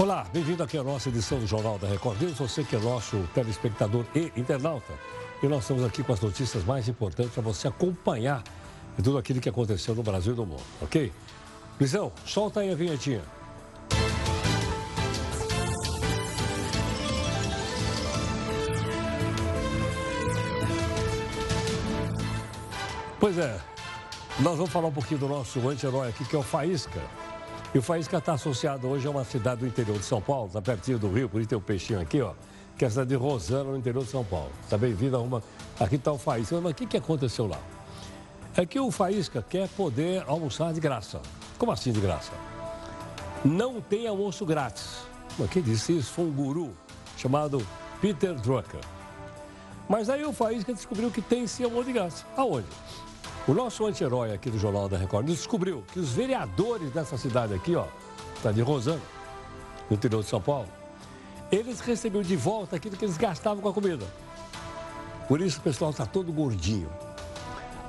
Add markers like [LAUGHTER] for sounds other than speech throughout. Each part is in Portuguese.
Olá, bem-vindo aqui à nossa edição do Jornal da Record News. Você que é nosso telespectador e internauta. E nós estamos aqui com as notícias mais importantes para você acompanhar tudo aquilo que aconteceu no Brasil e no mundo, ok? Luizão, solta aí a vinhetinha. Pois é, nós vamos falar um pouquinho do nosso anti-herói aqui, que é o Faísca. E o Faísca está associado hoje a uma cidade do interior de São Paulo, está pertinho do Rio, por isso tem o um peixinho aqui, ó, que é a cidade de Rosana, no interior de São Paulo. Está bem-vindo a uma... Aqui está o Faísca. Mas o que, que aconteceu lá? É que o Faísca quer poder almoçar de graça. Como assim de graça? Não tem almoço grátis. Mas quem disse isso foi um guru chamado Peter Drucker. Mas aí o Faísca descobriu que tem sim almoço de graça. Aonde? O nosso anti-herói aqui do Jornal da Record descobriu que os vereadores dessa cidade aqui, ó, está de Rosana, no interior de São Paulo, eles recebiam de volta aquilo que eles gastavam com a comida. Por isso o pessoal está todo gordinho.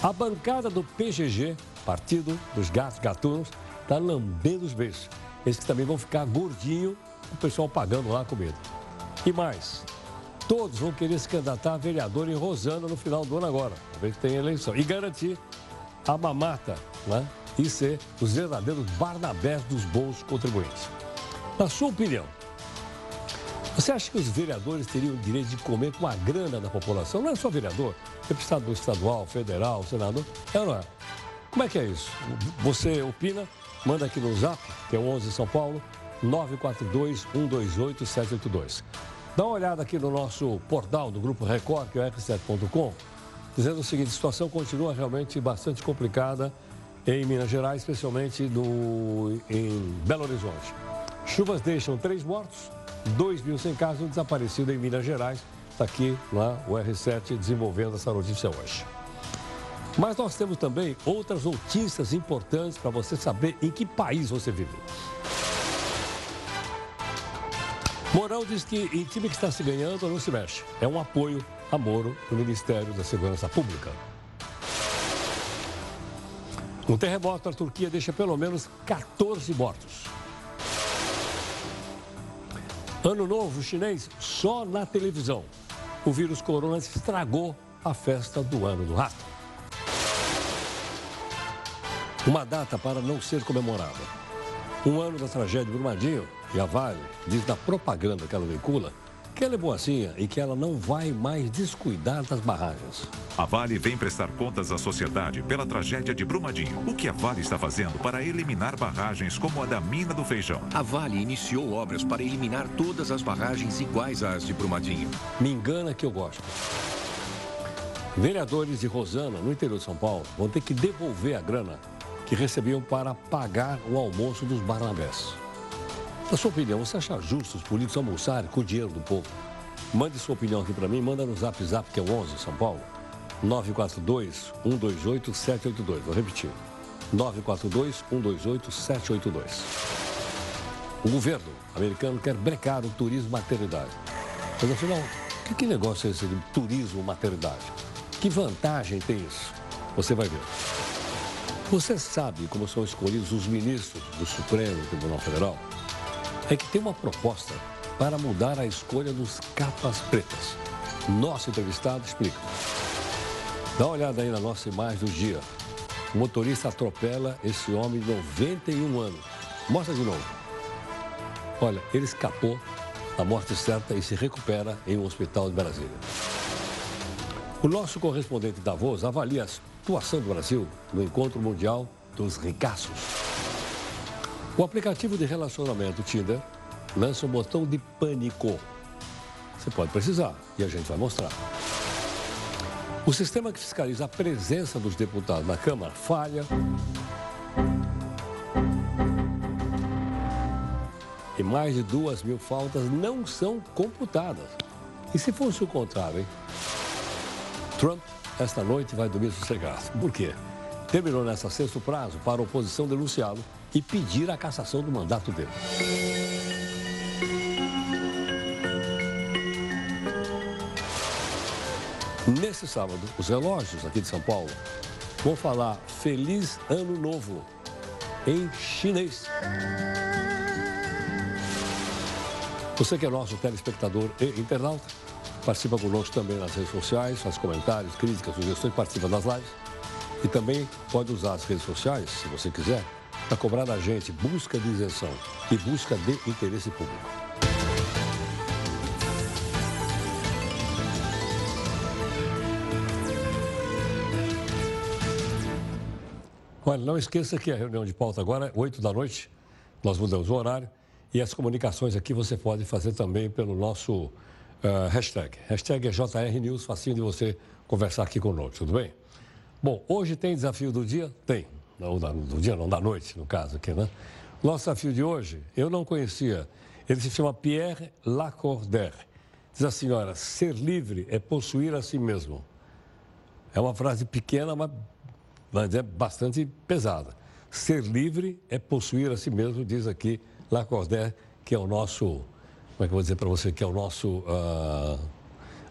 A bancada do PGG, Partido dos Gatos Gatunos, está lambendo os beijos. Esses também vão ficar gordinho, o pessoal pagando lá a comida. E mais, todos vão querer se candidatar a vereador em Rosana no final do ano agora, ver que tem eleição. E garantir a mamata né? e ser os verdadeiros Barnabés dos bons contribuintes. Na sua opinião, você acha que os vereadores teriam o direito de comer com a grana da população? Não é só vereador, deputado estadual, federal, senador, é ou não é? Como é que é isso? Você opina, manda aqui no zap, que é o 11 São Paulo, 942 128 782. Dá uma olhada aqui no nosso portal do Grupo Record, que é o r7.com, dizendo o seguinte: a situação continua realmente bastante complicada em Minas Gerais, especialmente no, em Belo Horizonte. Chuvas deixam três mortos, dois mil sem casos, um desaparecido em Minas Gerais. Está aqui lá o R7 desenvolvendo essa notícia hoje. Mas nós temos também outras notícias importantes para você saber em que país você vive. Mourão diz que em time que está se ganhando não se mexe. É um apoio a Moro no Ministério da Segurança Pública. Um terremoto na Turquia deixa pelo menos 14 mortos. Ano novo chinês só na televisão. O vírus corona estragou a festa do ano do rato. Uma data para não ser comemorada. Um ano da tragédia Brumadinho e a Vale diz na propaganda que ela veicula que ela é boazinha e que ela não vai mais descuidar das barragens. A Vale vem prestar contas à sociedade pela tragédia de Brumadinho. O que a Vale está fazendo para eliminar barragens como a da Mina do Feijão? A Vale iniciou obras para eliminar todas as barragens iguais às de Brumadinho. Me engana que eu gosto. Vereadores de Rosana, no interior de São Paulo, vão ter que devolver a grana que recebiam para pagar o almoço dos Barnabés. Na sua opinião, você acha justo os políticos almoçarem com o dinheiro do povo? Mande sua opinião aqui para mim, manda no Zap Zap, que é o 11, São Paulo, 942-128-782. Vou repetir, 942-128-782. O governo americano quer brecar o turismo maternidade. Mas afinal, que, que negócio é esse de turismo maternidade? Que vantagem tem isso? Você vai ver. Você sabe como são escolhidos os ministros do Supremo Tribunal Federal? É que tem uma proposta para mudar a escolha dos capas pretas. Nosso entrevistado explica. Dá uma olhada aí na nossa imagem do dia. O motorista atropela esse homem de 91 anos. Mostra de novo. Olha, ele escapou da morte certa e se recupera em um hospital de Brasília. O nosso correspondente da Voz avalia as Atuação do Brasil no Encontro Mundial dos Ricaços. O aplicativo de relacionamento Tinder lança um botão de pânico. Você pode precisar e a gente vai mostrar. O sistema que fiscaliza a presença dos deputados na Câmara falha. E mais de duas mil faltas não são computadas. E se fosse o contrário, hein? Trump esta noite vai dormir sossegado. Por quê? Terminou nessa sexta o prazo para a oposição denunciá-lo e pedir a cassação do mandato dele. Nesse sábado, os relógios aqui de São Paulo vão falar Feliz Ano Novo em chinês. Você que é nosso telespectador e internauta, participa conosco também nas redes sociais, faz comentários, críticas, sugestões, participa das lives. E também pode usar as redes sociais, se você quiser, para cobrar da gente busca de isenção e busca de interesse público. Olha, não esqueça que a reunião de pauta agora é 8 da noite, nós mudamos o horário, e as comunicações aqui você pode fazer também pelo nosso uh, hashtag. Hashtag é JRNews, facinho de você conversar aqui conosco, tudo bem? Bom, hoje tem desafio do dia? Tem. Não, do dia não, da noite, no caso aqui, né? Nosso desafio de hoje, eu não conhecia. Ele se chama Pierre Lacordaire. Diz a senhora, ser livre é possuir a si mesmo. É uma frase pequena, mas mas é bastante pesada. Ser livre é possuir a si mesmo, diz aqui Lacordaire, que é o nosso, como é que eu vou dizer para você, que é o nosso uh,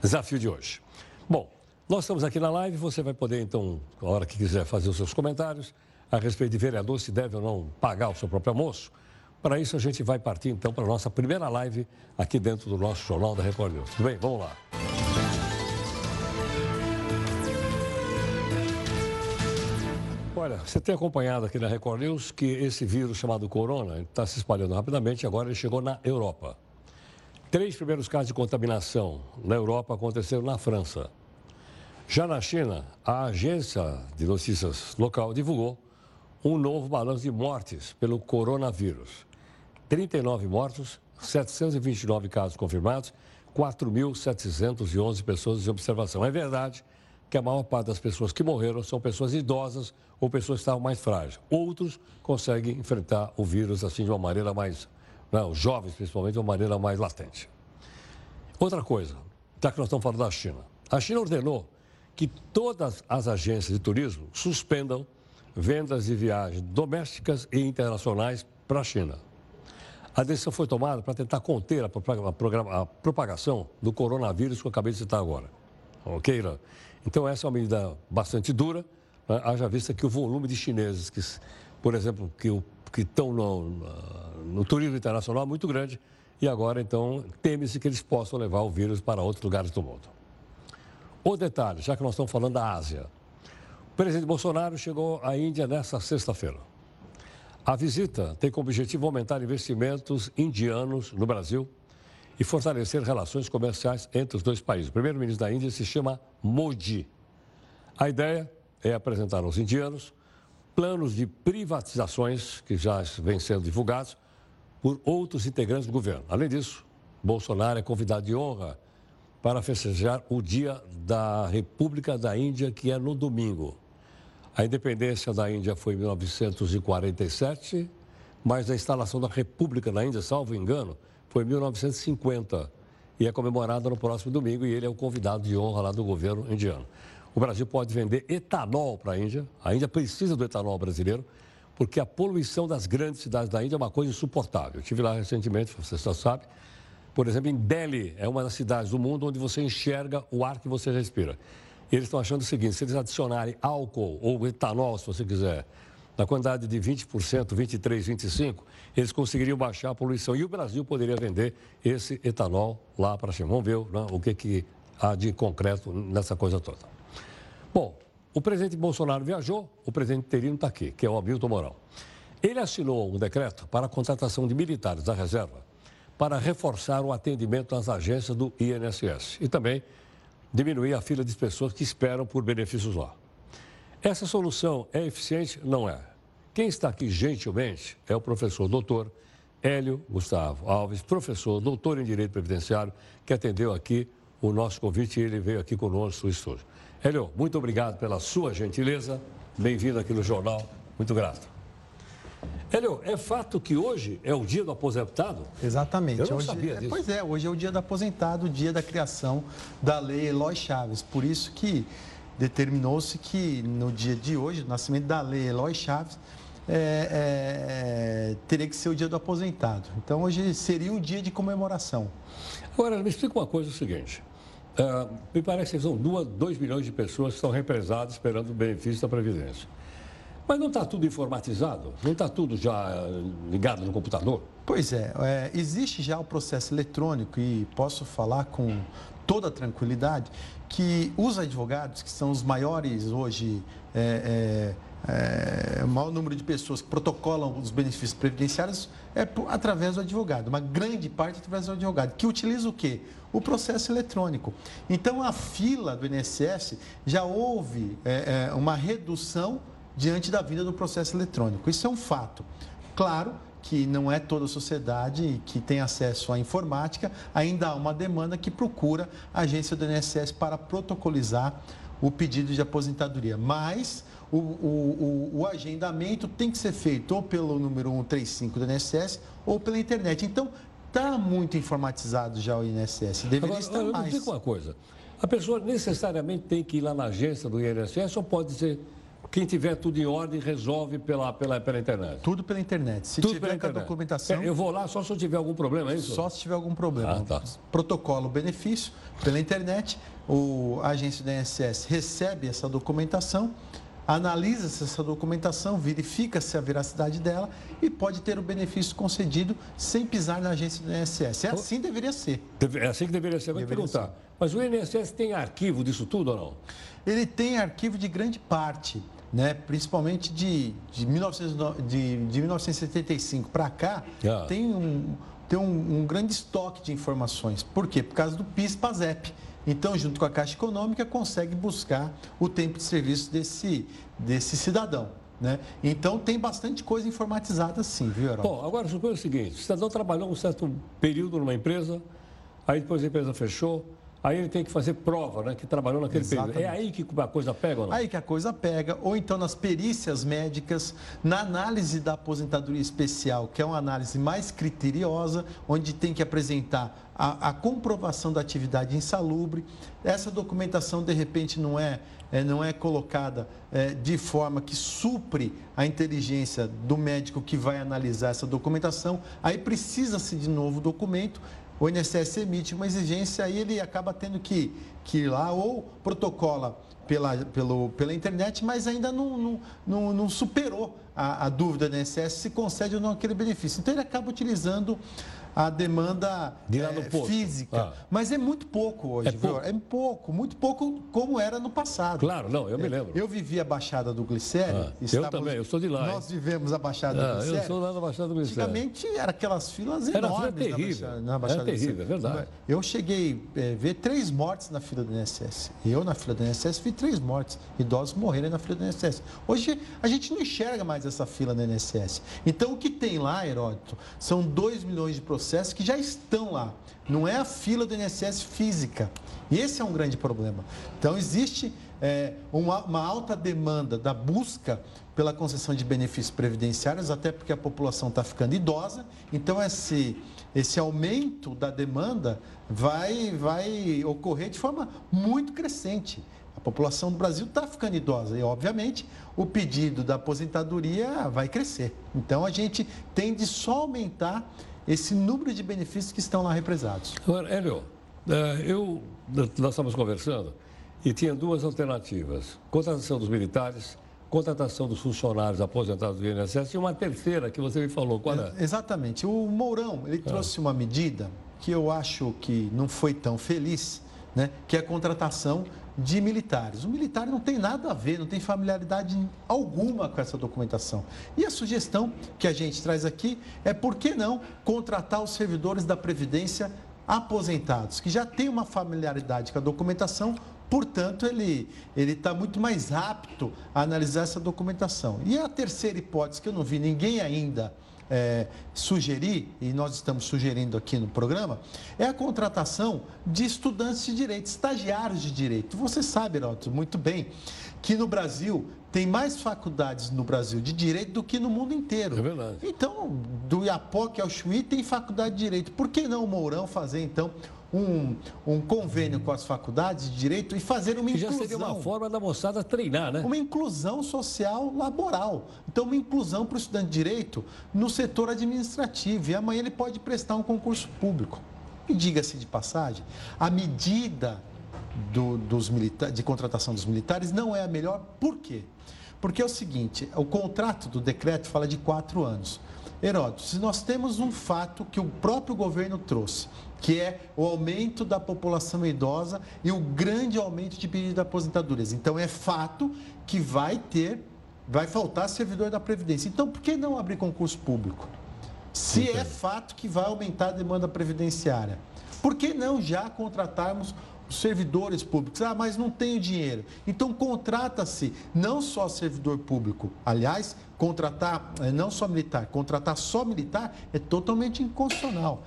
desafio de hoje. Bom, nós estamos aqui na live, você vai poder então, a hora que quiser, fazer os seus comentários a respeito de vereador, se deve ou não pagar o seu próprio almoço. Para isso, a gente vai partir então para a nossa primeira live aqui dentro do nosso Jornal da Record News. Tudo bem? Vamos lá. Olha, você tem acompanhado aqui na Record News que esse vírus chamado corona está se espalhando rapidamente agora ele chegou na Europa. Três primeiros casos de contaminação na Europa aconteceram na França. Já na China, a agência de notícias local divulgou um novo balanço de mortes pelo coronavírus. 39 mortos, 729 casos confirmados, 4.711 pessoas em observação. É verdade que a maior parte das pessoas que morreram são pessoas idosas ou pessoas que estavam mais frágeis. Outros conseguem enfrentar o vírus assim de uma maneira mais, não, os jovens principalmente, de uma maneira mais latente. Outra coisa, já que nós estamos falando da China. A China ordenou que todas as agências de turismo suspendam vendas de viagens domésticas e internacionais para a China. A decisão foi tomada para tentar conter a, propagação do coronavírus que eu acabei de citar agora. Ok, Irã? Então, essa é uma medida bastante dura, né? haja vista que o volume de chineses que, por exemplo, que, que estão no, no turismo internacional é muito grande e agora, então, teme-se que eles possam levar o vírus para outros lugares do mundo. O detalhe, já que nós estamos falando da Ásia, presidente Bolsonaro chegou à Índia nesta sexta-feira. A visita tem como objetivo aumentar investimentos indianos no Brasil e fortalecer relações comerciais entre os dois países. O primeiro-ministro da Índia se chama Modi. A ideia é apresentar aos indianos planos de privatizações que já vêm sendo divulgados por outros integrantes do governo. Além disso, Bolsonaro é convidado de honra para festejar o Dia da República da Índia, que é no domingo. A independência da Índia foi em 1947, mas a instalação da República da Índia, salvo engano, foi em 1950 e é comemorada no próximo domingo e ele é o convidado de honra lá do governo indiano. O Brasil pode vender etanol para a Índia, a Índia precisa do etanol brasileiro, porque a poluição das grandes cidades da Índia é uma coisa insuportável. Eu estive lá recentemente, você já sabe. Por exemplo, em Delhi, é uma das cidades do mundo onde você enxerga o ar que você respira. E eles estão achando o seguinte: se eles adicionarem álcool ou etanol, se você quiser, na quantidade de 20%, 23%, 25%, eles conseguiriam baixar a poluição. E o Brasil poderia vender esse etanol lá para cima. Vamos ver né, o que, que há de concreto nessa coisa toda. Bom, o presidente Bolsonaro viajou, o presidente interino está aqui, que é o Hamilton Mourão. Ele assinou um decreto para a contratação de militares da reserva para reforçar o atendimento nas agências do INSS e também diminuir a fila de pessoas que esperam por benefícios lá. Essa solução é eficiente? Não é. Quem está aqui gentilmente é o professor doutor Hélio Gustavo Alves, professor, doutor em Direito Previdenciário, que atendeu aqui o nosso convite e ele veio aqui conosco no estúdio. Hélio, muito obrigado pela sua gentileza. Bem-vindo aqui no jornal. Muito grato. Hélio, é fato que hoje é o dia do aposentado? Exatamente. Eu não hoje, sabia é, disso. Pois é, hoje é o dia do aposentado, o dia da criação da lei Eloy Chaves. Por isso que determinou-se que no dia de hoje, o nascimento da lei Eloy Chaves, é, é, teria que ser o dia do aposentado. Então, hoje seria um dia de comemoração. Agora, me explica uma coisa, o seguinte. Uh, me parece que são 2 milhões de pessoas que estão represadas esperando o benefício da Previdência. Mas não está tudo informatizado? Não está tudo já eh, ligado no computador? Pois é, é, existe já o processo eletrônico e posso falar com toda tranquilidade que os advogados, que são os maiores hoje, é, é, o maior número de pessoas que protocolam os benefícios previdenciários é através do advogado, uma grande parte através do advogado, que utiliza o quê? O processo eletrônico. Então, a fila do INSS já houve uma redução diante da vinda do processo eletrônico. Isso é um fato. Claro que não é toda a sociedade que tem acesso à informática, ainda há uma demanda que procura a agência do INSS para protocolizar o pedido de aposentadoria. Mas o, o, o, o, agendamento tem que ser feito ou pelo número 135 do INSS ou pela internet. Então, está muito informatizado já o INSS. Deveria Agora, estar eu mais. Digo uma coisa. A pessoa necessariamente tem que ir lá na agência do INSS ou pode ser quem tiver tudo em ordem resolve pela, pela, pela internet. Tudo pela internet. Se tudo tiver com a documentação. É, eu vou lá só se eu tiver algum problema, é isso? Só se tiver algum problema. Ah, tá. Protocolo benefício pela internet. O, a agência da INSS recebe essa documentação, analisa-se essa documentação, verifica-se a veracidade dela e pode ter o benefício concedido sem pisar na agência do INSS. É assim que deveria ser. É assim que deveria ser. Vou perguntar. Ser. Mas o INSS tem arquivo disso tudo ou não? Ele tem arquivo de grande parte né, principalmente de, de, 1900, de, de 1975 para cá, ah. tem, um, tem um, um, grande estoque de informações. Por quê? Por causa do PIS-PASEP. Então, junto com a Caixa Econômica, consegue buscar o tempo de serviço desse, desse cidadão. Né? Então, tem bastante coisa informatizada sim, viu, Herói? Bom, agora, suponha o seguinte, o cidadão trabalhou um certo período numa empresa, aí depois a empresa fechou, Aí ele tem que fazer prova, né? Que trabalhou naquele Exatamente. período. É aí que a coisa pega ou não? Aí que a coisa pega, ou então nas perícias médicas, na análise da aposentadoria especial, que é uma análise mais criteriosa, onde tem que apresentar a, a comprovação da atividade insalubre. Essa documentação, de repente, não é, é não é colocada é, de forma que supre a inteligência do médico que vai analisar essa documentação. Aí precisa-se de novo documento o INSS emite uma exigência e ele acaba tendo que, que ir lá ou protocola pela, pelo, pela internet, mas ainda não, não, não, não superou a, a, dúvida do INSS se concede ou não aquele benefício. Então ele acaba utilizando a demanda é, física. Ah. Mas é muito pouco hoje, é pouco. é pouco, muito pouco como era no passado. Claro, não, eu me é, lembro. Eu vivi a Baixada do Glicério. Ah, estávamos, eu também, eu sou de lá. Nós hein? vivemos a Baixada ah, do Glicério. Eu sou lá na Baixada do Glicério. Antigamente eram aquelas filas era enormes fila terrível. na Baixada, na Baixada era terrível, é verdade. Eu cheguei a é, ver três mortes na fila do INSS. Eu, na fila do INSS, vi três mortes. Idosos morrerem na fila do INSS. Hoje, a gente não enxerga mais essa fila do INSS. Então, o que tem lá, Heródoto, são 2 milhões de processos que já estão lá. Não é a fila do INSS física. E esse é um grande problema. Então, existe é, uma, uma, alta demanda da busca pela concessão de benefícios previdenciários, até porque a população está ficando idosa. Então, esse, esse aumento da demanda vai, vai ocorrer de forma muito crescente. A população do Brasil está ficando idosa e, obviamente, o pedido da aposentadoria vai crescer. Então, a gente tende só a aumentar esse número de benefícios que estão lá represados. Agora, Hélio, é, eu, nós estávamos conversando e tinha duas alternativas: contratação dos militares, contratação dos funcionários aposentados do INSS e uma terceira que você me falou. Qual é? Exatamente. O Mourão, ele ah. trouxe uma medida que eu acho que não foi tão feliz, né? que é a contratação de militares. O militar não tem nada a ver, não tem familiaridade alguma com essa documentação. E a sugestão que a gente traz aqui é por que não contratar os servidores da Previdência aposentados, que já têm uma familiaridade com a documentação, portanto, ele está muito mais apto a analisar essa documentação. E a terceira hipótese, que eu não vi ninguém ainda é, sugerir, e nós estamos sugerindo aqui no programa, é a contratação de estudantes de direito, estagiários de direito. Você sabe, Heraldo, muito bem, que no Brasil tem mais faculdades no Brasil de direito do que no mundo inteiro. É verdade. Então, do Iapoque ao Chuí tem faculdade de direito. Por que não o Mourão fazer, então, um, um convênio com as faculdades de direito e fazer uma inclusão. Já seria uma forma da moçada treinar, né? Uma inclusão social laboral. Então, uma inclusão para o estudante de direito no setor administrativo. E amanhã ele pode prestar um concurso público. E diga-se de passagem, a medida do, dos militares, de contratação dos militares não é a melhor. Por quê? Porque é o seguinte, o contrato do decreto fala de quatro anos. Heródoto, se nós temos um fato que o próprio governo trouxe, que é o aumento da população idosa e o grande aumento de pedido de aposentadorias. Então, é fato que vai ter, vai faltar servidor da Previdência. Então, por que não abrir concurso público? Se é fato que vai aumentar a demanda previdenciária, por que não já contratarmos servidores públicos. Ah, mas não tenho dinheiro. Então contrata-se não só servidor público. Aliás, contratar eh, não só militar, contratar só militar é totalmente inconstitucional.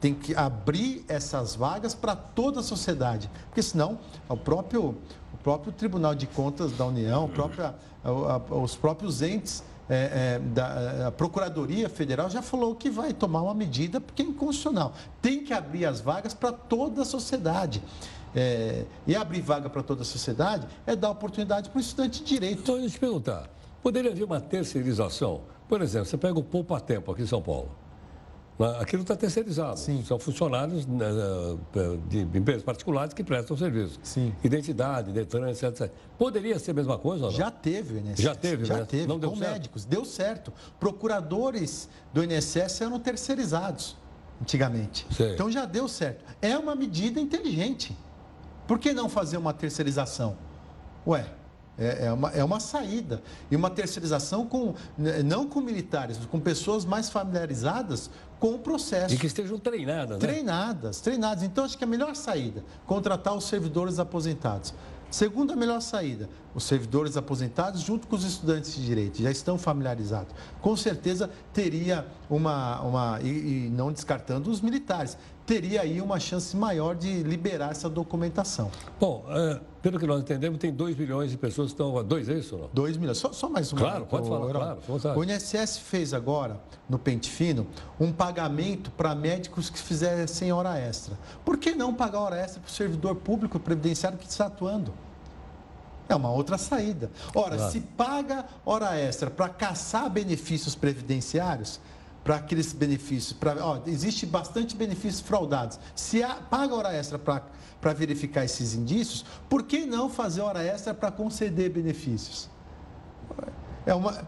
Tem que abrir essas vagas para toda a sociedade, porque senão o próprio, o próprio Tribunal de Contas da União, os próprios entes é, é, da Procuradoria Federal já falou que vai tomar uma medida porque é inconstitucional. Tem que abrir as vagas para toda a sociedade. É, e abrir vaga para toda a sociedade é dar oportunidade para o estudante de direito. Então, deixa eu te perguntar, poderia haver uma terceirização? Por exemplo, você pega o Poupa Tempo aqui em São Paulo. Né, aquilo está terceirizado. Sim. São funcionários né, de empresas particulares que prestam serviço. Sim. Identidade, Detran, etc, etc. Poderia ser a mesma coisa? Já teve, INSS. Já teve, Já né? teve, não deu com certo? médicos. Deu certo. Procuradores do INSS eram terceirizados antigamente. Sei. Então já deu certo. É uma medida inteligente. Por que não fazer uma terceirização? Ué, é, é, uma, é uma saída. E uma terceirização com, né, não com militares, mas com pessoas mais familiarizadas com o processo. E que estejam treinadas, né? Treinadas, treinadas. Então, acho que a melhor saída, contratar os servidores aposentados. Segunda melhor saída, os servidores aposentados junto com os estudantes de direito, já estão familiarizados. Com certeza teria uma, uma e, e não descartando os militares, teria aí uma chance maior de liberar essa documentação. Bom, é, pelo que nós entendemos, tem 2 milhões de pessoas que estão. 2 é isso ou não? 2 milhões. Só, só mais uma. Claro, pode falar, claro. O INSS fez agora, no Pente Fino, um pagamento para médicos que fizessem hora extra. Por que não pagar hora extra para o servidor público previdenciário que está atuando? É uma outra saída. Ora, claro. se paga hora extra para caçar benefícios previdenciários, para aqueles benefícios, pra, ó, existe bastante benefícios fraudados. Se há, paga hora extra para verificar esses indícios, por que não fazer hora extra para conceder benefícios? É uma,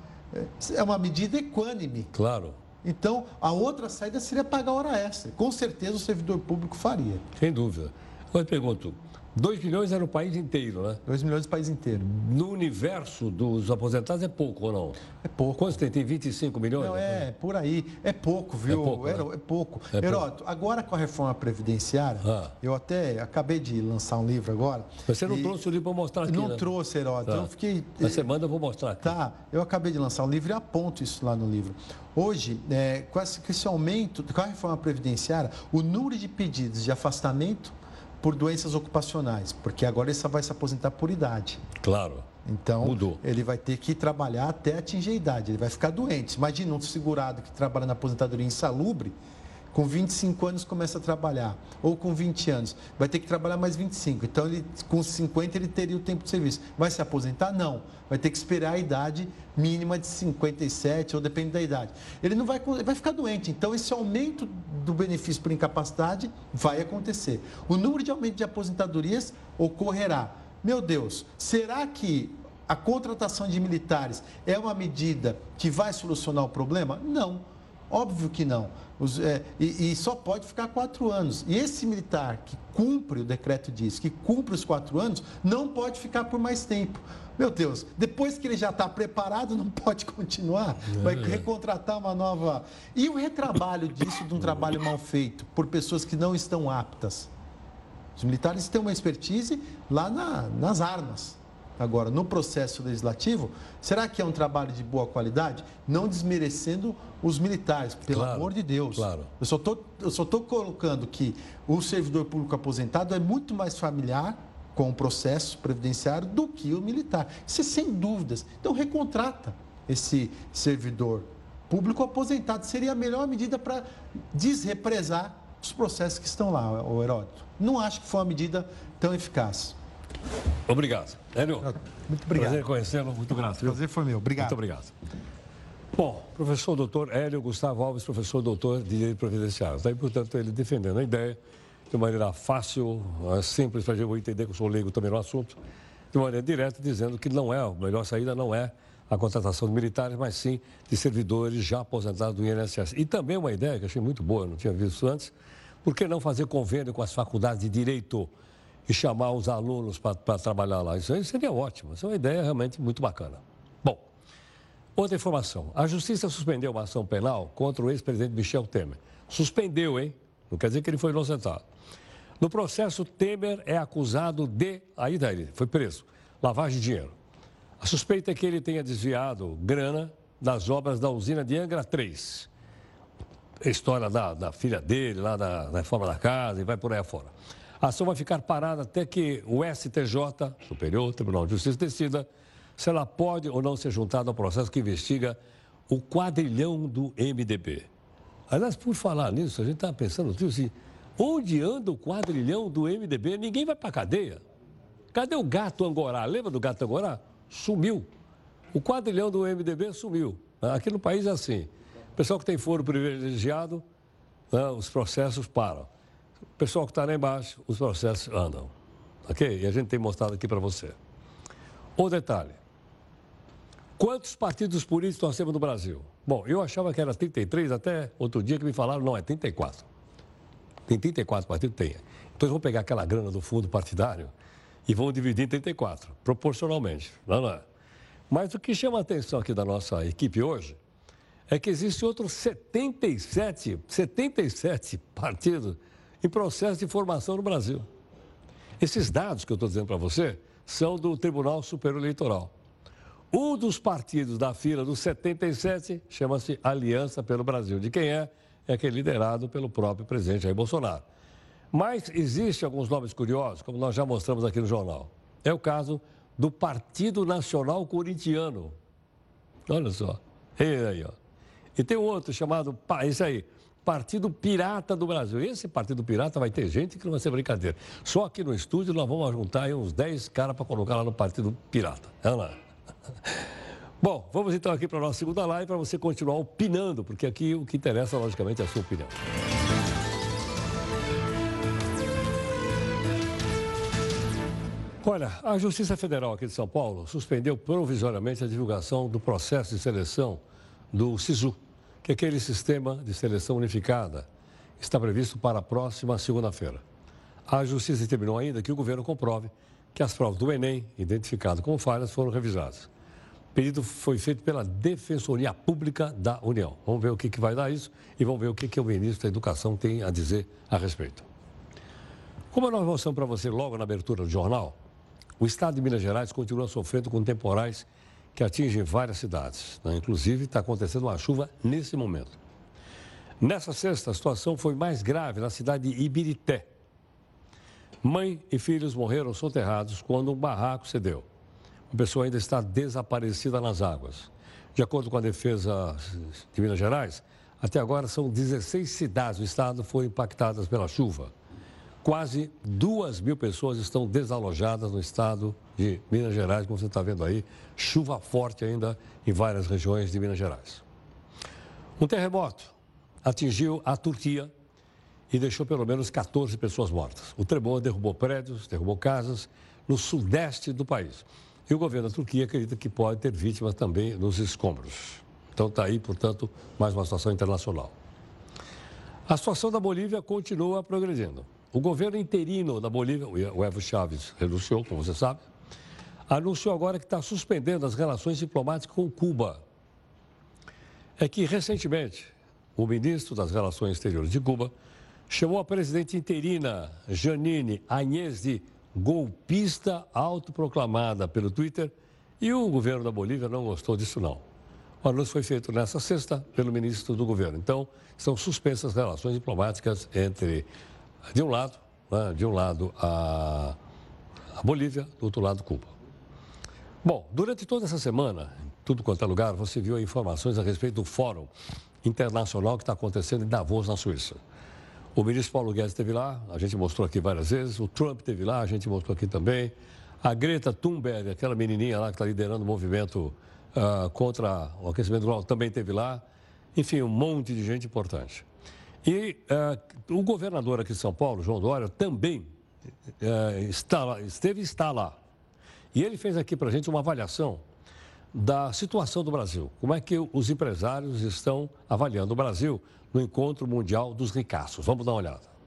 é uma medida equânime. Claro. Então, a outra saída seria pagar hora extra. Com certeza o servidor público faria. Sem dúvida. Agora eu pergunto, 2 milhões era o país inteiro, né? 2 milhões do país inteiro. No universo dos aposentados é pouco ou não? É pouco. Quantos tem? Tem 25 milhões? Não, é, por aí. É pouco, viu? É pouco. Né? É, pouco. É Heroto, pouco. agora com a reforma previdenciária, ah. eu até acabei de lançar um livro agora. Você não e... trouxe o livro para mostrar aqui, Não né? trouxe, Heroto. Tá. Eu fiquei... Na semana eu vou mostrar aqui. Tá, eu acabei de lançar um livro e aponto isso lá no livro. Hoje, é, com esse aumento, com a reforma previdenciária, o número de pedidos de afastamento por doenças ocupacionais, porque agora ele só vai se aposentar por idade. Claro. Então, Mudou. ele vai ter que trabalhar até atingir a idade, ele vai ficar doente. Imagina um segurado que trabalha na aposentadoria insalubre, com 25 anos começa a trabalhar, ou com 20 anos, vai ter que trabalhar mais 25. Então, ele, com 50 ele teria o tempo de serviço. Vai se aposentar? Não. Vai ter que esperar a idade mínima de 57, ou depende da idade. Ele não vai, vai ficar doente. Então, esse aumento do benefício por incapacidade vai acontecer. O número de aumento de aposentadorias ocorrerá. Meu Deus, será que a contratação de militares é uma medida que vai solucionar o problema? Não. Óbvio que não. Os, é, e, e, só pode ficar quatro anos. E esse militar que cumpre, o decreto diz, que cumpre os quatro anos, não pode ficar por mais tempo. Meu Deus, depois que ele já está preparado, não pode continuar. Vai é. recontratar uma nova. E o retrabalho disso de um trabalho mal feito por pessoas que não estão aptas. Os militares têm uma expertise lá na, nas armas. Agora, no processo legislativo, será que é um trabalho de boa qualidade? Não desmerecendo os militares, pelo claro, amor de Deus. Claro. Eu só estou colocando que o servidor público aposentado é muito mais familiar com o processo previdenciário do que o militar. Isso é sem dúvidas. Então, recontrata esse servidor público aposentado. Seria a melhor medida para desrepresar os processos que estão lá, o Heródoto. Não acho que foi uma medida tão eficaz. Obrigado. Hélio. Muito obrigado. Prazer conhecê-lo. Muito grato. Viu? Prazer foi meu. Obrigado. Muito obrigado. Bom, professor doutor Hélio Gustavo Alves, professor doutor de Direito Providenciário. Daí, portanto, ele defendendo a ideia de maneira fácil, simples, para eu entender que eu sou leigo também no assunto, de maneira direta, dizendo que não é, a melhor saída não é a contratação de militares, mas sim de servidores já aposentados do INSS. E também uma ideia que achei muito boa, não tinha visto antes, por que não fazer convênio com as faculdades de direito e chamar os alunos para trabalhar lá? Isso aí seria ótimo, isso é uma ideia realmente muito bacana. Bom, outra informação. A Justiça suspendeu uma ação penal contra o ex-presidente Michel Temer. Suspendeu, hein? Não quer dizer que ele foi inocentado. No processo, Temer é acusado de. Aí daí, foi preso. Lavagem de dinheiro. A suspeita é que ele tenha desviado grana das obras da usina de Angra 3. A história da, da filha dele, lá da, da reforma da casa, e vai por aí afora. A ação vai ficar parada até que o STJ, Superior Tribunal de Justiça, decida se ela pode ou não ser juntada ao processo que investiga o quadrilhão do MDB. Aliás, por falar nisso, a gente está pensando, tio, assim, onde anda o quadrilhão do MDB? Ninguém vai para cadeia. Cadê o gato Angorá? Lembra do gato Angorá? Sumiu. O quadrilhão do MDB sumiu. Aqui no país é assim. O pessoal que tem foro privilegiado, né, os processos param. O pessoal que está lá embaixo, os processos andam. Ok? E a gente tem mostrado aqui para você. O detalhe. Quantos partidos políticos nós temos no Brasil? Bom, eu achava que era 33, até outro dia que me falaram, não, é 34. Tem 34 partidos? Tem. Então eles vão pegar aquela grana do fundo partidário e vão dividir em 34, proporcionalmente. Não, não é? Mas o que chama a atenção aqui da nossa equipe hoje é que existem outros 77, 77 partidos em processo de formação no Brasil. Esses dados que eu estou dizendo para você são do Tribunal Superior Eleitoral. Um dos partidos da fila dos 77 chama-se Aliança pelo Brasil. De quem é? É aquele liderado pelo próprio presidente Jair Bolsonaro. Mas existem alguns nomes curiosos, como nós já mostramos aqui no jornal. É o caso do Partido Nacional Corintiano. Olha só. Ele aí, ó. E tem outro chamado, esse aí, Partido Pirata do Brasil. Esse Partido Pirata vai ter gente que não vai ser brincadeira. Só aqui no estúdio nós vamos juntar uns 10 caras para colocar lá no Partido Pirata. Olha lá. [LAUGHS] Bom, vamos então aqui para a nossa segunda live para você continuar opinando, porque aqui o que interessa, logicamente, é a sua opinião. Olha, a Justiça Federal aqui de São Paulo suspendeu provisoriamente a divulgação do processo de seleção do SISU, que é aquele sistema de seleção unificada. Está previsto para a próxima segunda-feira. A Justiça determinou ainda que o governo comprove que as provas do Enem, identificadas como falhas, foram revisadas pedido foi feito pela Defensoria Pública da União. Vamos ver o que, que vai dar isso e vamos ver o que, que o ministro da Educação tem a dizer a respeito. Como nós mostramos para você logo na abertura do jornal, o estado de Minas Gerais continua sofrendo com temporais que atingem várias cidades. Né? Inclusive, está acontecendo uma chuva nesse momento. Nessa sexta, a situação foi mais grave na cidade de Ibirité. Mãe e filhos morreram soterrados quando um barraco cedeu. A pessoa ainda está desaparecida nas águas. De acordo com a Defesa de Minas Gerais, até agora são 16 cidades do estado foram impactadas pela chuva. Quase duas mil pessoas estão desalojadas no estado de Minas Gerais, como você está vendo aí, chuva forte ainda em várias regiões de Minas Gerais. Um terremoto atingiu a Turquia e deixou pelo menos 14 pessoas mortas. O tremor derrubou prédios, derrubou casas no sudeste do país. E o governo da Turquia acredita que pode ter vítimas também nos escombros. Então está aí, portanto, mais uma situação internacional. A situação da Bolívia continua progredindo. O governo interino da Bolívia, o Evo Chaves, renunciou, como você sabe, anunciou agora que está suspendendo as relações diplomáticas com Cuba. É que, recentemente, o ministro das Relações Exteriores de Cuba chamou a presidente interina, Janine Agnès de golpista autoproclamada pelo Twitter e o governo da Bolívia não gostou disso não. O anúncio foi feito nesta sexta pelo ministro do governo. Então, são suspensas relações diplomáticas entre, de um lado, né, de um lado a, a Bolívia, do outro lado Cuba. Bom, durante toda essa semana, em tudo quanto é lugar, você viu informações a respeito do Fórum Internacional que está acontecendo em Davos, na Suíça. O ministro Paulo Guedes esteve lá, a gente mostrou aqui várias vezes. O Trump esteve lá, a gente mostrou aqui também. A Greta Thunberg, aquela menininha lá que está liderando o movimento uh, contra o aquecimento global, também esteve lá. Enfim, um monte de gente importante. E uh, o governador aqui de São Paulo, João Dória, também uh, está lá, esteve e está lá. E ele fez aqui para a gente uma avaliação da situação do Brasil. Como é que os empresários estão avaliando o Brasil no Encontro Mundial dos Ricaços? Vamos dar uma olhada.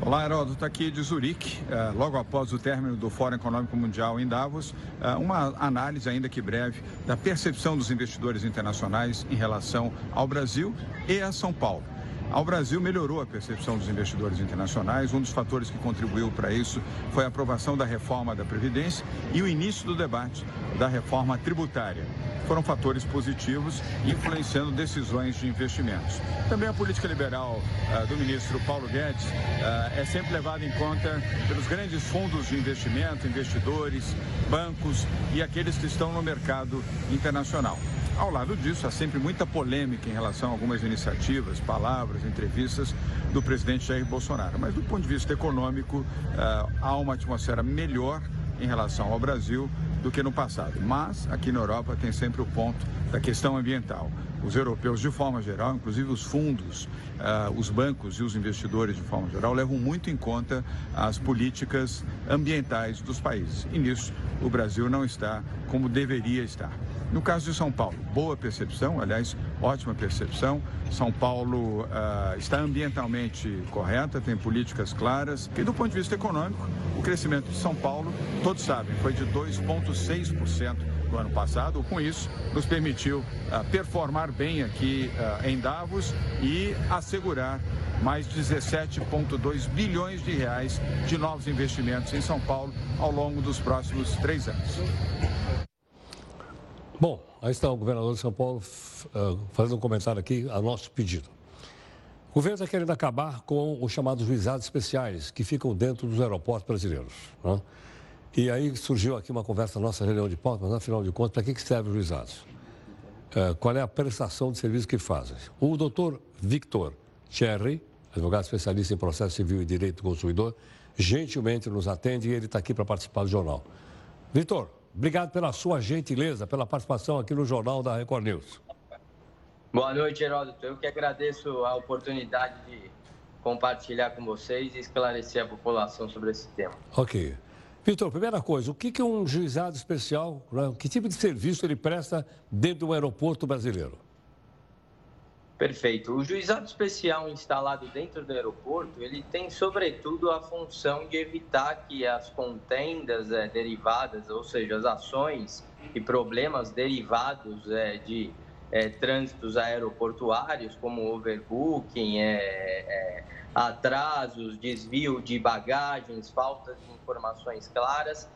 Olá, Heródoto, tá aqui de Zurique, eh, logo após o término do Fórum Econômico Mundial em Davos, eh, uma análise, ainda que breve, da percepção dos investidores internacionais em relação ao Brasil e a São Paulo. Ao Brasil melhorou a percepção dos investidores internacionais. Um dos fatores que contribuiu para isso foi a aprovação da reforma da Previdência e o início do debate da reforma tributária foram fatores positivos influenciando decisões de investimentos. Também a política liberal uh, do ministro Paulo Guedes uh, é sempre levada em conta pelos grandes fundos de investimento, investidores, bancos e aqueles que estão no mercado internacional. Ao lado disso, há sempre muita polêmica em relação a algumas iniciativas, palavras, entrevistas do presidente Jair Bolsonaro. Mas do ponto de vista econômico, uh, há uma atmosfera melhor em relação ao Brasil do que no passado. Mas aqui na Europa tem sempre o ponto da questão ambiental. Os europeus, de forma geral, inclusive os fundos, uh, os bancos e os investidores, de forma geral, levam muito em conta as políticas ambientais dos países. E nisso o Brasil não está como deveria estar. No caso de São Paulo, boa percepção, aliás, ótima percepção. São Paulo uh, está ambientalmente correta, tem políticas claras. E do ponto de vista econômico, o crescimento de São Paulo, todos sabem, foi de 2,6% no ano passado. Com isso, nos permitiu uh, performar bem aqui uh, em Davos e assegurar mais 17,2 bilhões de reais de novos investimentos em São Paulo ao longo dos próximos três anos. Bom, aí está o governador de São Paulo uh, fazendo um comentário aqui a nosso pedido. O governo está querendo acabar com os chamados juizados especiais que ficam dentro dos aeroportos brasileiros. Né? E aí surgiu aqui uma conversa na nossa reunião de pauta, mas afinal de contas, para que, que servem os juizados? Uh, qual é a prestação de serviço que fazem? O doutor Victor Cherry, advogado especialista em processo civil e direito do consumidor, gentilmente nos atende e ele está aqui para participar do jornal. Vitor, Obrigado pela sua gentileza, pela participação aqui no Jornal da Record News. Boa noite, Heródoto. Eu que agradeço a oportunidade de compartilhar com vocês e esclarecer a população sobre esse tema. Ok. Vitor, primeira coisa, o que é um juizado especial? Né? Que tipo de serviço ele presta dentro do aeroporto brasileiro? Perfeito. O juizado especial instalado dentro do aeroporto, ele tem sobretudo a função de evitar que as contendas é, derivadas, ou seja, as ações e problemas derivados é, de é, trânsitos aeroportuários, como overbooking, atrasos, desvio de bagagens, falta de informações claras,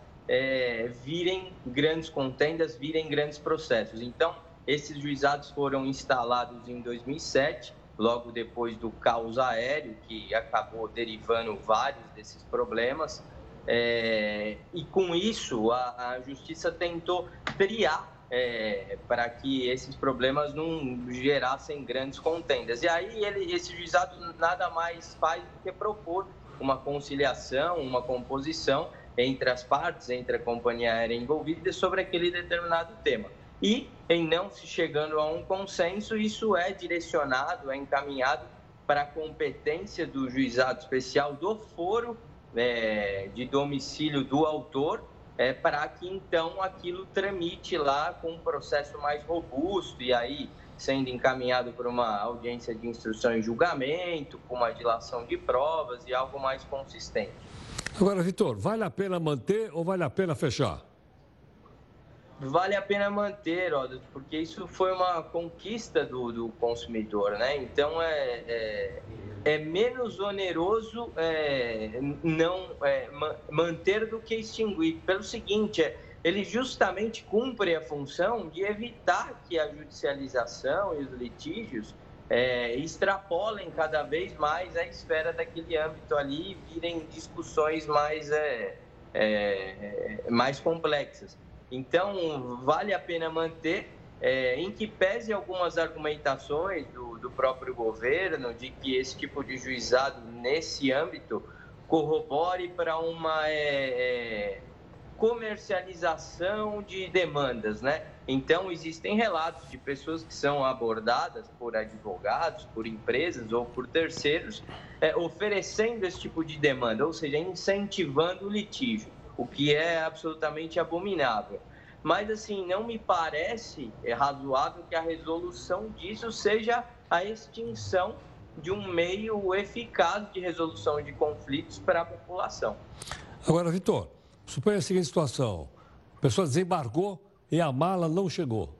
virem grandes contendas, virem grandes processos. Então, esses juizados foram instalados em 2007, logo depois do caos aéreo, que acabou derivando vários desses problemas. É, e com isso, a, a justiça tentou triar é, para que esses problemas não gerassem grandes contendas. E aí, ele, esse juizado nada mais faz do que propor uma conciliação, uma composição entre as partes, entre a companhia aérea envolvida sobre aquele determinado tema. E, em não se chegando a um consenso, isso é direcionado, é encaminhado para a competência do juizado especial do foro é, de domicílio do autor, é, para que então aquilo tramite lá com um processo mais robusto e aí sendo encaminhado para uma audiência de instrução e julgamento, com uma dilação de provas e algo mais consistente. Agora, Vitor, vale a pena manter ou vale a pena fechar? Vale a pena manter, ó, porque isso foi uma conquista do, do consumidor, né? Então é, é, é menos oneroso é, não é, manter do que extinguir. Pelo seguinte, é, ele justamente cumpre a função de evitar que a judicialização e os litígios é, extrapolem cada vez mais a esfera daquele âmbito ali e virem discussões mais, é, é, mais complexas. Então, vale a pena manter, é, em que pese algumas argumentações do, do próprio governo de que esse tipo de juizado nesse âmbito corrobore para uma é, é, comercialização de demandas, né? Então, existem relatos de pessoas que são abordadas por advogados, por empresas ou por terceiros, é, oferecendo esse tipo de demanda, ou seja, incentivando o litígio. O que é absolutamente abominável. Mas, assim, não me parece razoável que a resolução disso seja a extinção de um meio eficaz de resolução de conflitos para a população. Agora, Vitor, suponha a seguinte situação: a pessoa desembarcou e a mala não chegou.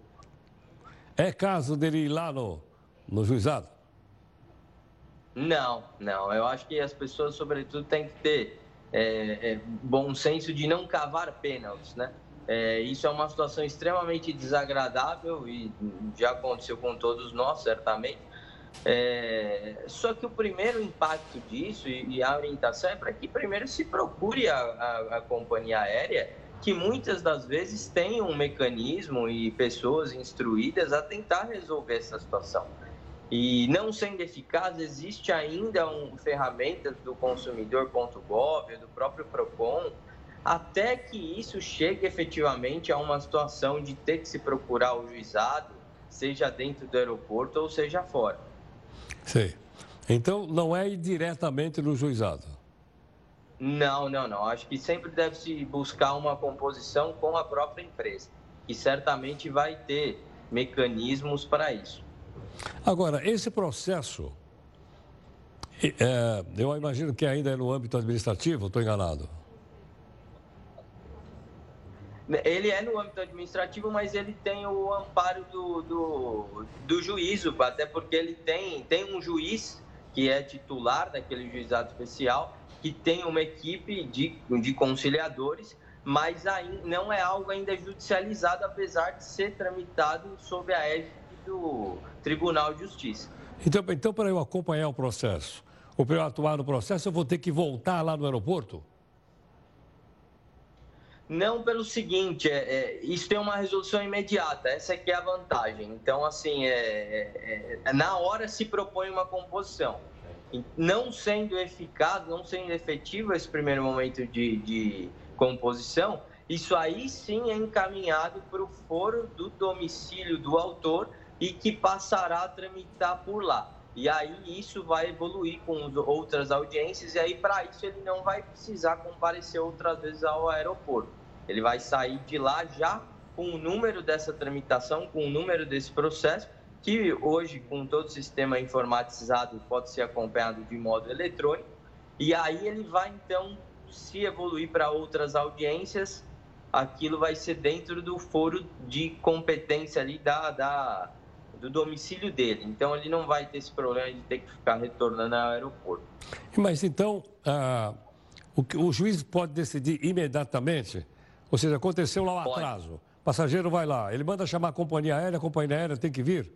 É caso dele ir lá no, no juizado? Não, não. Eu acho que as pessoas, sobretudo, têm que ter é, é, bom senso de não cavar pênaltis, né? É, isso é uma situação extremamente desagradável e já aconteceu com todos nós, certamente. É, só que o primeiro impacto disso e, e a orientação é para que primeiro se procure a, a, a, companhia aérea, que muitas das vezes tem um mecanismo e pessoas instruídas a tentar resolver essa situação. E não sendo eficaz, existe ainda um, ferramentas do consumidor.gov, do próprio PROCON, até que isso chegue efetivamente a uma situação de ter que se procurar o juizado, seja dentro do aeroporto ou seja fora. Sim. Então, não é ir diretamente no juizado? Não, não, não. Acho que sempre deve se buscar uma composição com a própria empresa, que certamente vai ter mecanismos para isso. Agora, esse processo, é, eu imagino que ainda é no âmbito administrativo, estou enganado? Ele é no âmbito administrativo, mas ele tem o amparo do, do, do juízo, até porque ele tem, tem um juiz que é titular daquele juizado especial, que tem uma equipe de, de conciliadores, mas aí não é algo ainda judicializado, apesar de ser tramitado sob a égide do Tribunal de Justiça. Então, então para eu acompanhar o processo, ou para eu atuar no processo, eu vou ter que voltar lá no aeroporto? Não pelo seguinte, é, é, isso tem uma resolução imediata, essa aqui é a vantagem. Então, assim, é, é, é, na hora se propõe uma composição. Não sendo eficaz, não sendo efetivo esse primeiro momento de, de composição, isso aí sim é encaminhado para o foro do domicílio do autor e que passará a tramitar por lá. E aí isso vai evoluir com outras audiências, e aí para isso ele não vai precisar comparecer outras vezes ao aeroporto. Ele vai sair de lá já com o número dessa tramitação, com o número desse processo, que hoje, com todo o sistema informatizado, pode ser acompanhado de modo eletrônico. E aí ele vai, então, se evoluir para outras audiências, aquilo vai ser dentro do foro de competência ali da, da, do domicílio dele. Então, ele não vai ter esse problema de ter que ficar retornando ao aeroporto. Mas, então, ah, o, o juiz pode decidir imediatamente ou seja, aconteceu lá o atraso. O passageiro vai lá, ele manda chamar a companhia aérea, a companhia aérea tem que vir?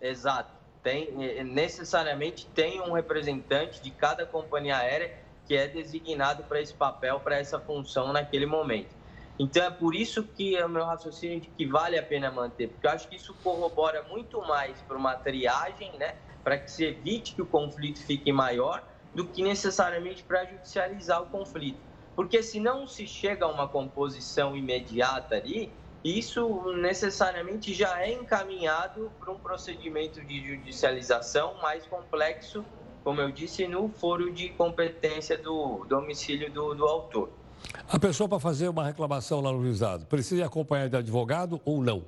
Exato. Tem, necessariamente tem um representante de cada companhia aérea que é designado para esse papel, para essa função naquele momento. Então é por isso que é o meu raciocínio de que vale a pena manter, porque eu acho que isso corrobora muito mais para uma triagem, né, para que se evite que o conflito fique maior, do que necessariamente para judicializar o conflito. Porque se não se chega a uma composição imediata ali, isso necessariamente já é encaminhado para um procedimento de judicialização mais complexo, como eu disse, no foro de competência do domicílio do, do autor. A pessoa, para fazer uma reclamação lá no juizado, precisa acompanhar de advogado ou não?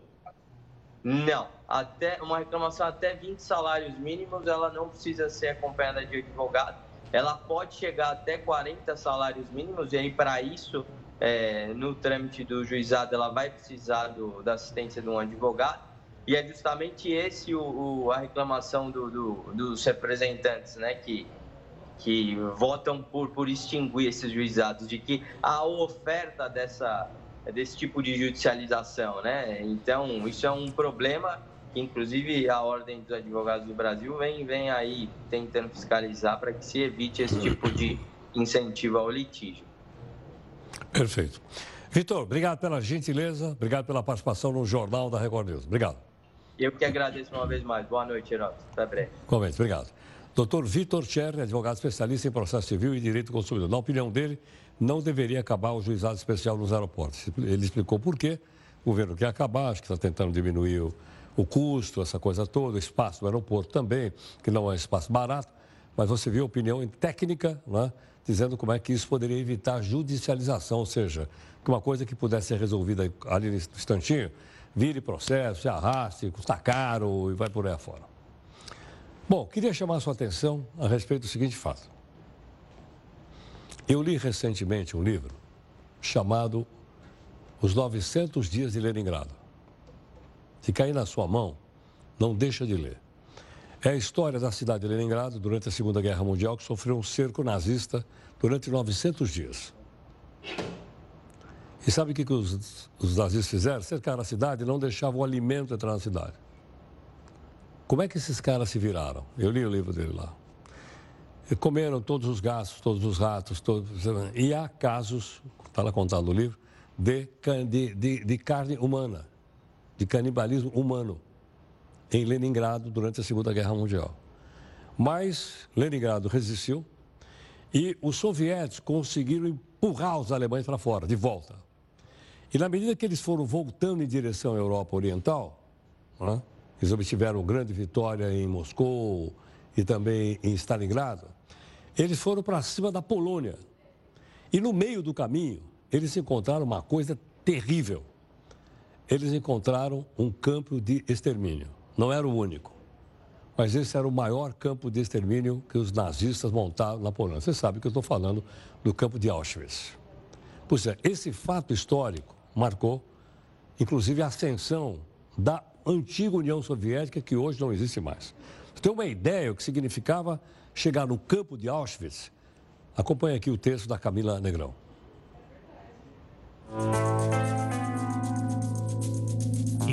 Não. Até, uma reclamação até 20 salários mínimos, ela não precisa ser acompanhada de advogado ela pode chegar até 40 salários mínimos, e aí, para isso, é, no trâmite do juizado, ela vai precisar do, da assistência de um advogado. E é justamente esse o, o a reclamação do, do, dos representantes, né, que, que votam por, por extinguir esses juizados, de que a oferta dessa, desse tipo de judicialização, né? Então, isso é um problema que inclusive a Ordem dos Advogados do Brasil vem, vem aí tentando fiscalizar para que se evite esse tipo de incentivo ao litígio. Perfeito. Vitor, obrigado pela gentileza, obrigado pela participação no Jornal da Record News. Obrigado. Eu que agradeço uma vez mais. Boa noite, Herói. Até breve. Comente, obrigado. Doutor Vitor Cherry, advogado especialista em processo civil e direito do consumidor. Na opinião dele, não deveria acabar o juizado especial nos aeroportos. Ele explicou por quê. O governo quer acabar, acho que está tentando diminuir o o custo, essa coisa toda, o espaço do aeroporto também, que não é um espaço barato, mas você viu a opinião técnica, né, dizendo como é que isso poderia evitar judicialização, ou seja, que uma coisa que pudesse ser resolvida ali no instantinho, vire processo, se arraste, custa caro e vai por aí afora. Bom, queria chamar a sua atenção a respeito do seguinte fato. Eu li recentemente um livro chamado Os 900 Dias de Leningrado. Se cair na sua mão, não deixa de ler. É a história da cidade de Leningrado durante a Segunda Guerra Mundial, que sofreu um cerco nazista durante 900 dias. E sabe o que, os, os nazistas fizeram? Cercaram a cidade e não deixavam o alimento entrar na cidade. Como é que esses caras se viraram? Eu li o livro dele lá. E comeram todos os gastos, todos os ratos, todos... e há casos, está lá contado no livro, de, de, de, de carne humana, de canibalismo humano em Leningrado durante a Segunda Guerra Mundial. Mas Leningrado resistiu e os soviéticos conseguiram empurrar os alemães para fora, de volta. E na medida que eles foram voltando em direção à Europa Oriental, né, eles obtiveram grande vitória em Moscou e também em Stalingrado, eles foram para cima da Polônia. E no meio do caminho, eles encontraram uma coisa terrível. Eles encontraram um campo de extermínio. Não era o único. Mas esse era o maior campo de extermínio que os nazistas montaram na Polônia. Você sabe que eu estou falando do campo de Auschwitz. Pois é, esse fato histórico marcou, inclusive, a ascensão da antiga União Soviética, que hoje não existe mais. Você tem uma ideia o que significava chegar no campo de Auschwitz? Acompanhe aqui o texto da Camila Negrão.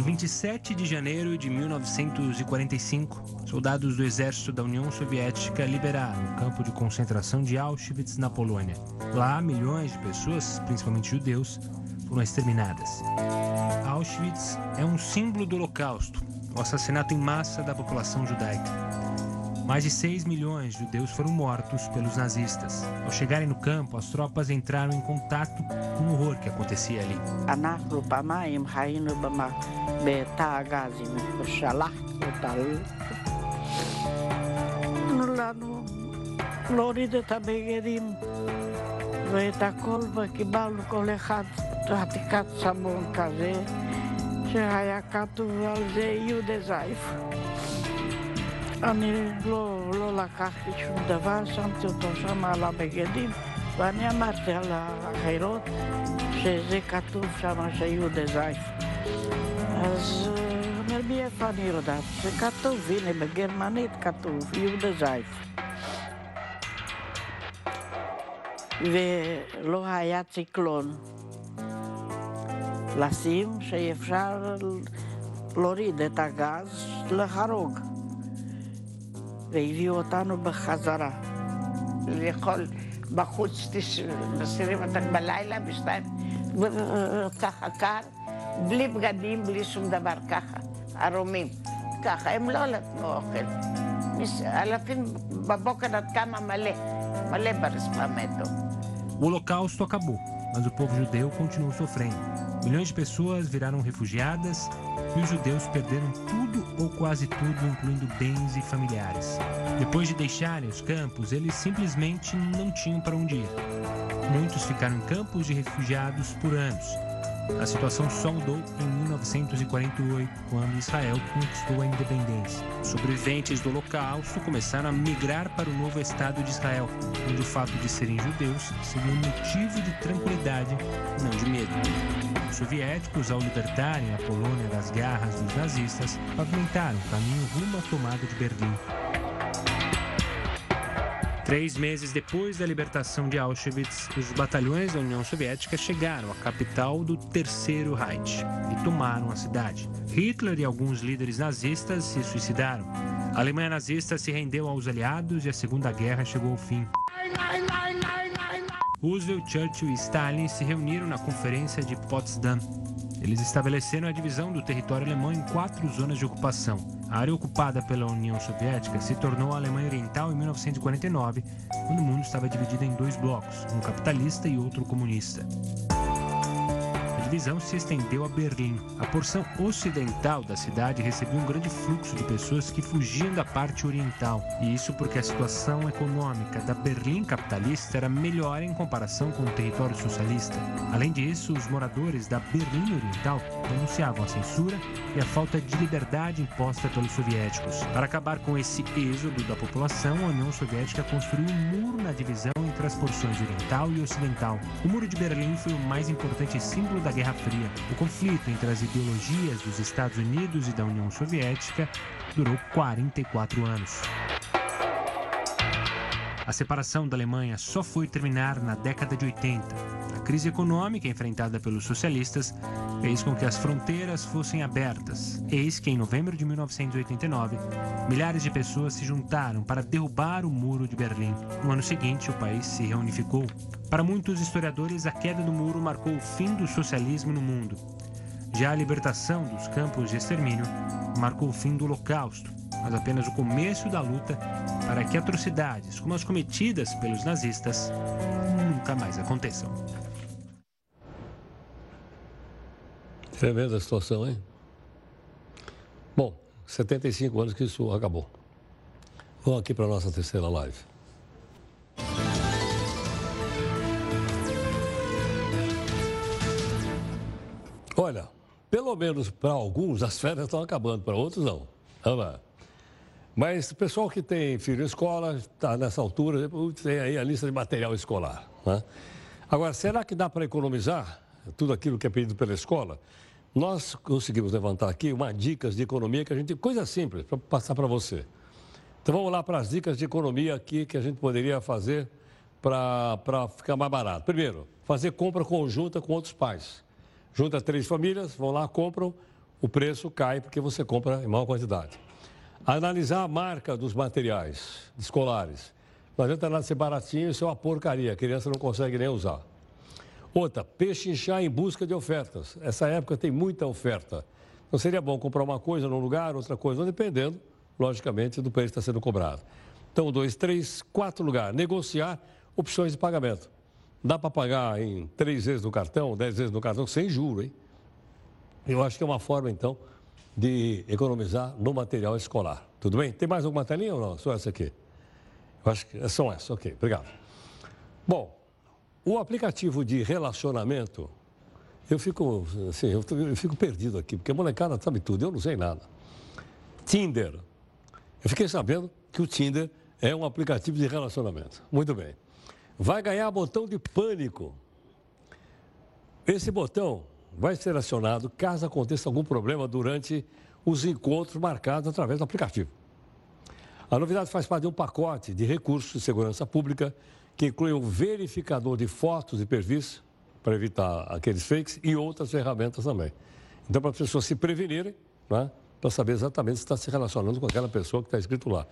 Em 27 de janeiro de 1945, soldados do exército da União Soviética liberaram o campo de concentração de Auschwitz na Polônia. Lá, milhões de pessoas, principalmente judeus, foram exterminadas. Auschwitz é um símbolo do Holocausto, o assassinato em massa da população judaica. Mais de 6 milhões de judeus foram mortos pelos nazistas. Ao chegarem no campo, as tropas entraram em contato com o horror que acontecia ali. להוריד את הבגדים ואת הכל, וקיבלנו כל אחד עתיקת סבון כזה, שהיה כתוב על זה יהודה זייף. אני לא, לא לקחתי שום דבר, שמתי אותו שם על הבגדים, ואני אמרתי על האחרות שזה כתוב שם שיהודה זייף. אז הוא אומר, מאיפה אני יודעת? זה כתוב, הנה בגרמנית כתוב, יהודה זייף. ולא היה ציקלון. לשים שאפשר להוריד את הגז להרוג. והביאו אותנו בחזרה. לאכול בחוץ, מסירים אותנו בלילה בשתיים, ככה קר, בלי בגדים, בלי שום דבר, ככה, ערומים. ככה, הם לא נתנו אוכל. אלפים בבוקר עד כמה מלא, מלא ברצפה מתו. O Holocausto acabou, mas o povo judeu continuou sofrendo. Milhões de pessoas viraram refugiadas e os judeus perderam tudo ou quase tudo, incluindo bens e familiares. Depois de deixarem os campos, eles simplesmente não tinham para onde ir. Muitos ficaram em campos de refugiados por anos a situação só mudou em 1948, quando Israel conquistou a independência. Sobreviventes do Holocausto começaram a migrar para o novo Estado de Israel, onde o fato de serem judeus seria um motivo de tranquilidade, não de medo. Os soviéticos, ao libertarem a Polônia das garras dos nazistas, pavimentaram o caminho rumo à tomada de Berlim. Três meses depois da libertação de Auschwitz, os batalhões da União Soviética chegaram à capital do Terceiro Reich e tomaram a cidade. Hitler e alguns líderes nazistas se suicidaram. A Alemanha nazista se rendeu aos aliados e a Segunda Guerra chegou ao fim. Roosevelt, Churchill e Stalin se reuniram na Conferência de Potsdam. Eles estabeleceram a divisão do território alemão em quatro zonas de ocupação. A área ocupada pela União Soviética se tornou a Alemanha Oriental em 1949, quando o mundo estava dividido em dois blocos, um capitalista e outro comunista. Divisão se estendeu a Berlim. A porção ocidental da cidade recebeu um grande fluxo de pessoas que fugiam da parte oriental. E isso porque a situação econômica da Berlim capitalista era melhor em comparação com o território socialista. Além disso, os moradores da Berlim Oriental denunciavam a censura e a falta de liberdade imposta pelos soviéticos. Para acabar com esse êxodo da população, a União Soviética construiu um muro na divisão entre as porções oriental e ocidental. O Muro de Berlim foi o mais importante símbolo da Guerra Fria. O conflito entre as ideologias dos Estados Unidos e da União Soviética durou 44 anos. A separação da Alemanha só foi terminar na década de 80. A crise econômica enfrentada pelos socialistas fez com que as fronteiras fossem abertas. Eis que, em novembro de 1989, milhares de pessoas se juntaram para derrubar o Muro de Berlim. No ano seguinte, o país se reunificou. Para muitos historiadores, a queda do muro marcou o fim do socialismo no mundo. Já a libertação dos campos de extermínio marcou o fim do Holocausto, mas apenas o começo da luta para que atrocidades como as cometidas pelos nazistas nunca mais aconteçam. Tremenda situação, hein? Bom, 75 anos que isso acabou. Vamos aqui para a nossa terceira live. Olha, pelo menos para alguns as férias estão acabando, para outros não. Mas o pessoal que tem filho em escola, está nessa altura, tem aí a lista de material escolar. Né? Agora, será que dá para economizar tudo aquilo que é pedido pela escola? Nós conseguimos levantar aqui uma dicas de economia que a gente. coisa simples para passar para você. Então vamos lá para as dicas de economia aqui que a gente poderia fazer para ficar mais barato. Primeiro, fazer compra conjunta com outros pais. Junta três famílias, vão lá, compram, o preço cai porque você compra em maior quantidade. Analisar a marca dos materiais escolares. Não adianta nada ser baratinho, isso é uma porcaria, a criança não consegue nem usar. Outra, pechinchar em busca de ofertas. Essa época tem muita oferta. Não seria bom comprar uma coisa num lugar, outra coisa, dependendo, logicamente, do preço que está sendo cobrado. Então, dois, três, quatro lugares. Negociar opções de pagamento. Dá para pagar em três vezes no cartão, dez vezes no cartão, sem juro, hein? Eu acho que é uma forma, então, de economizar no material escolar. Tudo bem? Tem mais alguma telinha ou não? Só essa aqui. Eu acho que são essas. Ok, obrigado. Bom, o aplicativo de relacionamento, eu fico, assim, eu, fico perdido aqui, porque a molecada sabe tudo, eu não sei nada. Tinder. Eu fiquei sabendo que o Tinder é um aplicativo de relacionamento. Muito bem. Vai ganhar botão de pânico. Esse botão vai ser acionado caso aconteça algum problema durante os encontros marcados através do aplicativo. A novidade faz parte de um pacote de recursos de segurança pública que inclui um verificador de fotos e perfis para evitar aqueles fakes e outras ferramentas também. Então, para as pessoas se prevenirem, né, para saber exatamente se está se relacionando com aquela pessoa que está escrito lá.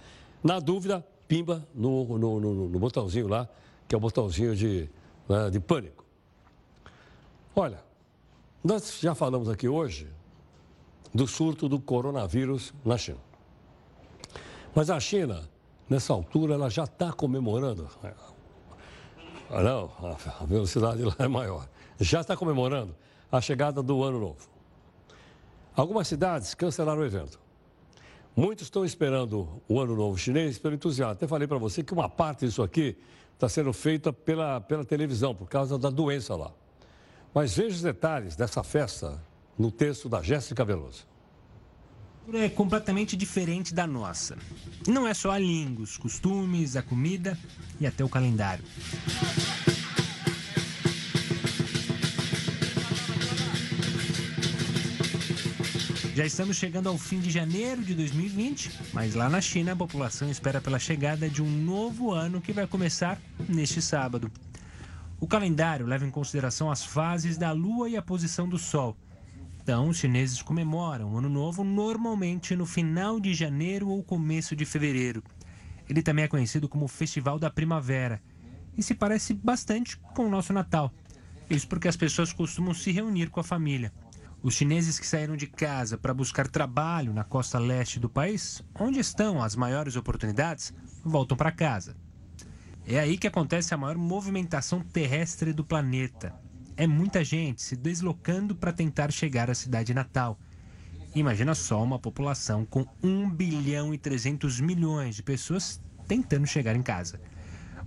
Na dúvida, pimba no, no, no, no botãozinho lá, que é o botãozinho de, né, de pânico. Olha, nós já falamos aqui hoje do surto do coronavírus na China. Mas a China, nessa altura, ela já está comemorando. Ah, não, a velocidade lá é maior. Já está comemorando a chegada do ano novo. Algumas cidades cancelaram o evento. Muitos estão esperando o ano novo chinês pelo entusiasmo. Até falei para você que uma parte disso aqui está sendo feita pela, pela televisão, por causa da doença lá. Mas veja os detalhes dessa festa no texto da Jéssica Veloso. É completamente diferente da nossa. Não é só a língua, os costumes, a comida e até o calendário. Já estamos chegando ao fim de janeiro de 2020, mas lá na China a população espera pela chegada de um novo ano que vai começar neste sábado. O calendário leva em consideração as fases da Lua e a posição do Sol. Então, os chineses comemoram o Ano Novo normalmente no final de janeiro ou começo de fevereiro. Ele também é conhecido como Festival da Primavera e se parece bastante com o nosso Natal. Isso porque as pessoas costumam se reunir com a família. Os chineses que saíram de casa para buscar trabalho na costa leste do país, onde estão as maiores oportunidades, voltam para casa. É aí que acontece a maior movimentação terrestre do planeta. É muita gente se deslocando para tentar chegar à cidade natal. Imagina só uma população com 1 bilhão e 300 milhões de pessoas tentando chegar em casa.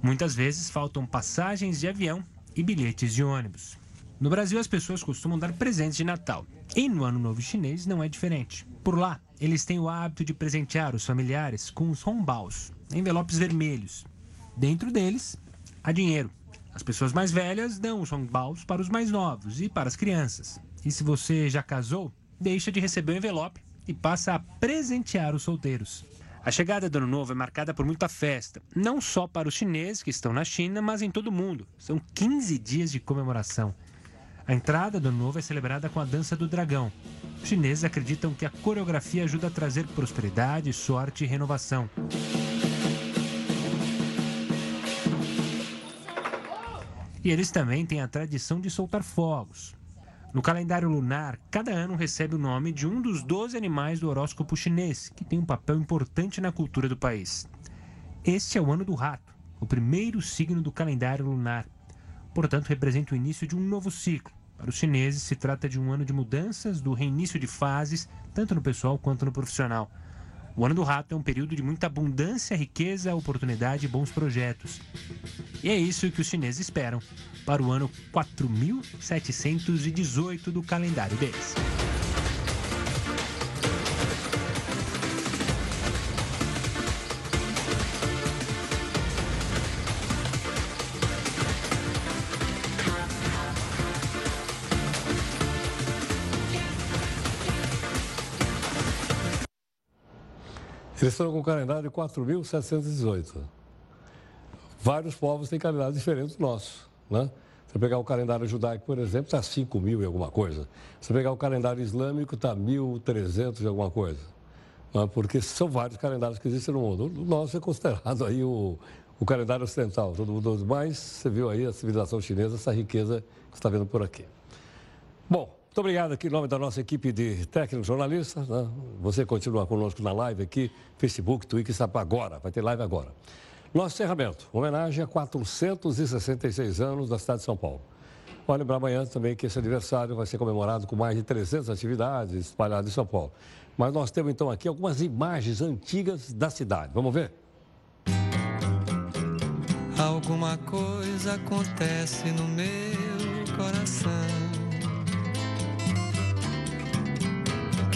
Muitas vezes faltam passagens de avião e bilhetes de ônibus. No Brasil, as pessoas costumam dar presentes de Natal. E no Ano Novo Chinês não é diferente. Por lá, eles têm o hábito de presentear os familiares com os honbaos, envelopes vermelhos. Dentro deles, há dinheiro. As pessoas mais velhas dão os honbaos para os mais novos e para as crianças. E se você já casou, deixa de receber o envelope e passa a presentear os solteiros. A chegada do Ano Novo é marcada por muita festa, não só para os chineses que estão na China, mas em todo o mundo. São 15 dias de comemoração. A entrada do Ano Novo é celebrada com a dança do dragão. Os chineses acreditam que a coreografia ajuda a trazer prosperidade, sorte e renovação. E eles também têm a tradição de soltar fogos. No calendário lunar, cada ano recebe o nome de um dos 12 animais do horóscopo chinês, que tem um papel importante na cultura do país. Este é o ano do rato, o primeiro signo do calendário lunar. Portanto, representa o início de um novo ciclo. Para os chineses, se trata de um ano de mudanças, do reinício de fases, tanto no pessoal quanto no profissional. O ano do rato é um período de muita abundância, riqueza, oportunidade e bons projetos. E é isso que os chineses esperam para o ano 4718 do calendário deles. Estão com o calendário 4.718. Vários povos têm calendários diferentes do nosso. Né? Você pegar o calendário judaico, por exemplo, está 5 mil e alguma coisa. Se pegar o calendário islâmico, está 1.300 e alguma coisa. Né? Porque são vários calendários que existem no mundo. O nosso é considerado aí o, o calendário ocidental. Todo mundo mais, você viu aí a civilização chinesa, essa riqueza que você está vendo por aqui. Bom, muito obrigado aqui em nome da nossa equipe de técnicos jornalistas. Né? Você continua conosco na live aqui, Facebook, Twitter, está agora, vai ter live agora. Nosso encerramento, homenagem a 466 anos da cidade de São Paulo. Vale lembrar amanhã também que esse aniversário vai ser comemorado com mais de 300 atividades espalhadas em São Paulo. Mas nós temos então aqui algumas imagens antigas da cidade. Vamos ver? Alguma coisa acontece no meu coração.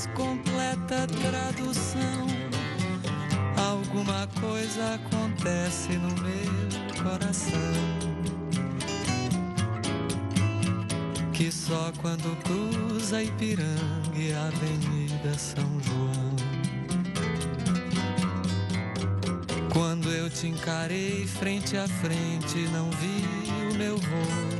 mais completa tradução. Alguma coisa acontece no meu coração. Que só quando cruza Ipiranga e a Avenida São João. Quando eu te encarei frente a frente, não vi o meu rosto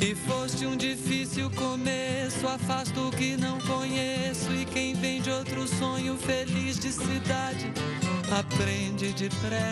E foste um difícil começo, afasto o que não conheço. E quem vem de outro sonho feliz de cidade, aprende depressa.